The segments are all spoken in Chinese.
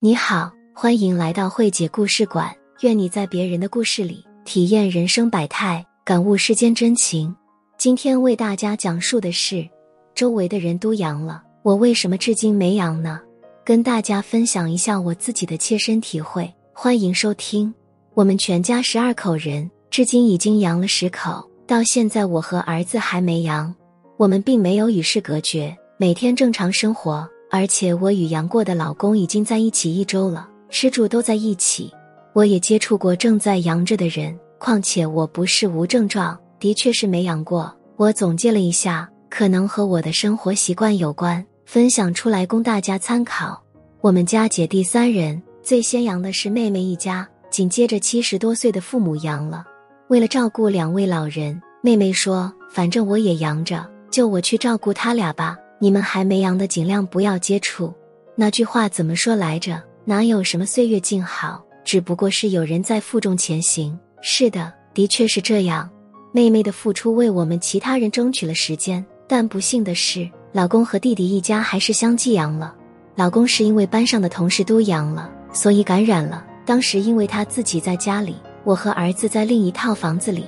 你好，欢迎来到慧姐故事馆。愿你在别人的故事里体验人生百态，感悟世间真情。今天为大家讲述的是，周围的人都阳了，我为什么至今没阳呢？跟大家分享一下我自己的切身体会。欢迎收听。我们全家十二口人，至今已经阳了十口，到现在我和儿子还没阳。我们并没有与世隔绝，每天正常生活。而且我与杨过的老公已经在一起一周了，吃住都在一起。我也接触过正在阳着的人，况且我不是无症状，的确是没阳过。我总结了一下，可能和我的生活习惯有关，分享出来供大家参考。我们家姐弟三人，最先阳的是妹妹一家，紧接着七十多岁的父母阳了。为了照顾两位老人，妹妹说：“反正我也阳着，就我去照顾他俩吧。”你们还没阳的，尽量不要接触。那句话怎么说来着？哪有什么岁月静好，只不过是有人在负重前行。是的，的确是这样。妹妹的付出为我们其他人争取了时间，但不幸的是，老公和弟弟一家还是相继阳了。老公是因为班上的同事都阳了，所以感染了。当时因为他自己在家里，我和儿子在另一套房子里。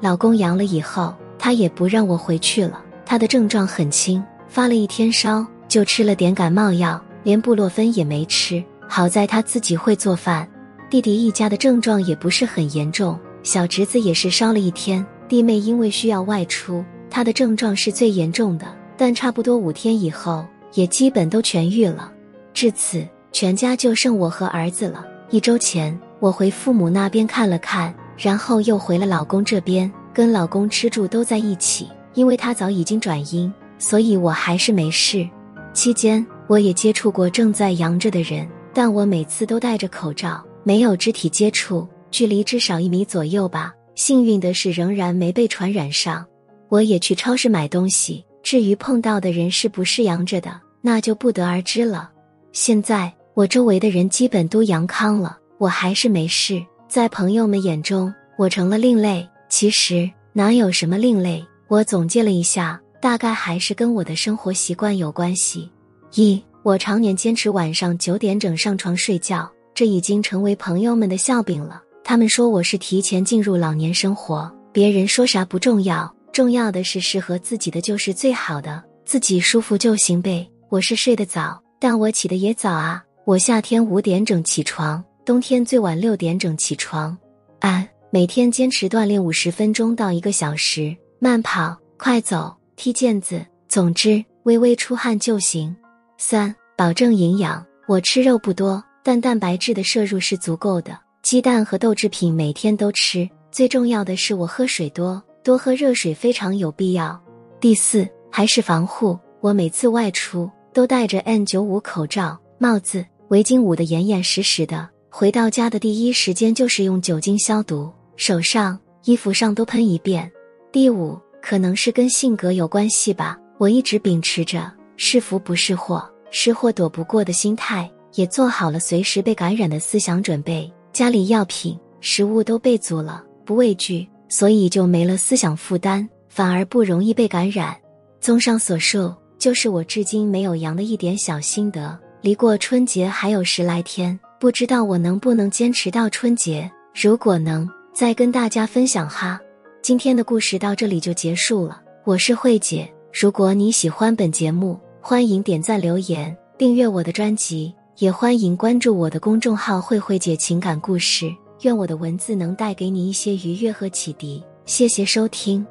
老公阳了以后，他也不让我回去了。他的症状很轻。发了一天烧，就吃了点感冒药，连布洛芬也没吃。好在他自己会做饭。弟弟一家的症状也不是很严重，小侄子也是烧了一天。弟妹因为需要外出，他的症状是最严重的，但差不多五天以后也基本都痊愈了。至此，全家就剩我和儿子了。一周前，我回父母那边看了看，然后又回了老公这边，跟老公吃住都在一起，因为他早已经转阴。所以我还是没事。期间我也接触过正在阳着的人，但我每次都戴着口罩，没有肢体接触，距离至少一米左右吧。幸运的是，仍然没被传染上。我也去超市买东西，至于碰到的人是不是阳着的，那就不得而知了。现在我周围的人基本都阳康了，我还是没事。在朋友们眼中，我成了另类。其实哪有什么另类？我总结了一下。大概还是跟我的生活习惯有关系。一，我常年坚持晚上九点整上床睡觉，这已经成为朋友们的笑柄了。他们说我是提前进入老年生活，别人说啥不重要，重要的是适合自己的就是最好的，自己舒服就行呗。我是睡得早，但我起的也早啊。我夏天五点整起床，冬天最晚六点整起床。二，每天坚持锻炼五十分钟到一个小时，慢跑、快走。踢毽子，总之微微出汗就行。三，保证营养。我吃肉不多，但蛋白质的摄入是足够的。鸡蛋和豆制品每天都吃。最重要的是我喝水多，多喝热水非常有必要。第四，还是防护。我每次外出都戴着 N95 口罩、帽子、围巾，捂得严严实实的。回到家的第一时间就是用酒精消毒，手上、衣服上都喷一遍。第五。可能是跟性格有关系吧。我一直秉持着是福不是祸，是祸躲不过的心态，也做好了随时被感染的思想准备。家里药品、食物都备足了，不畏惧，所以就没了思想负担，反而不容易被感染。综上所述，就是我至今没有阳的一点小心得。离过春节还有十来天，不知道我能不能坚持到春节。如果能，再跟大家分享哈。今天的故事到这里就结束了，我是慧姐。如果你喜欢本节目，欢迎点赞、留言、订阅我的专辑，也欢迎关注我的公众号“慧慧姐情感故事”。愿我的文字能带给你一些愉悦和启迪。谢谢收听。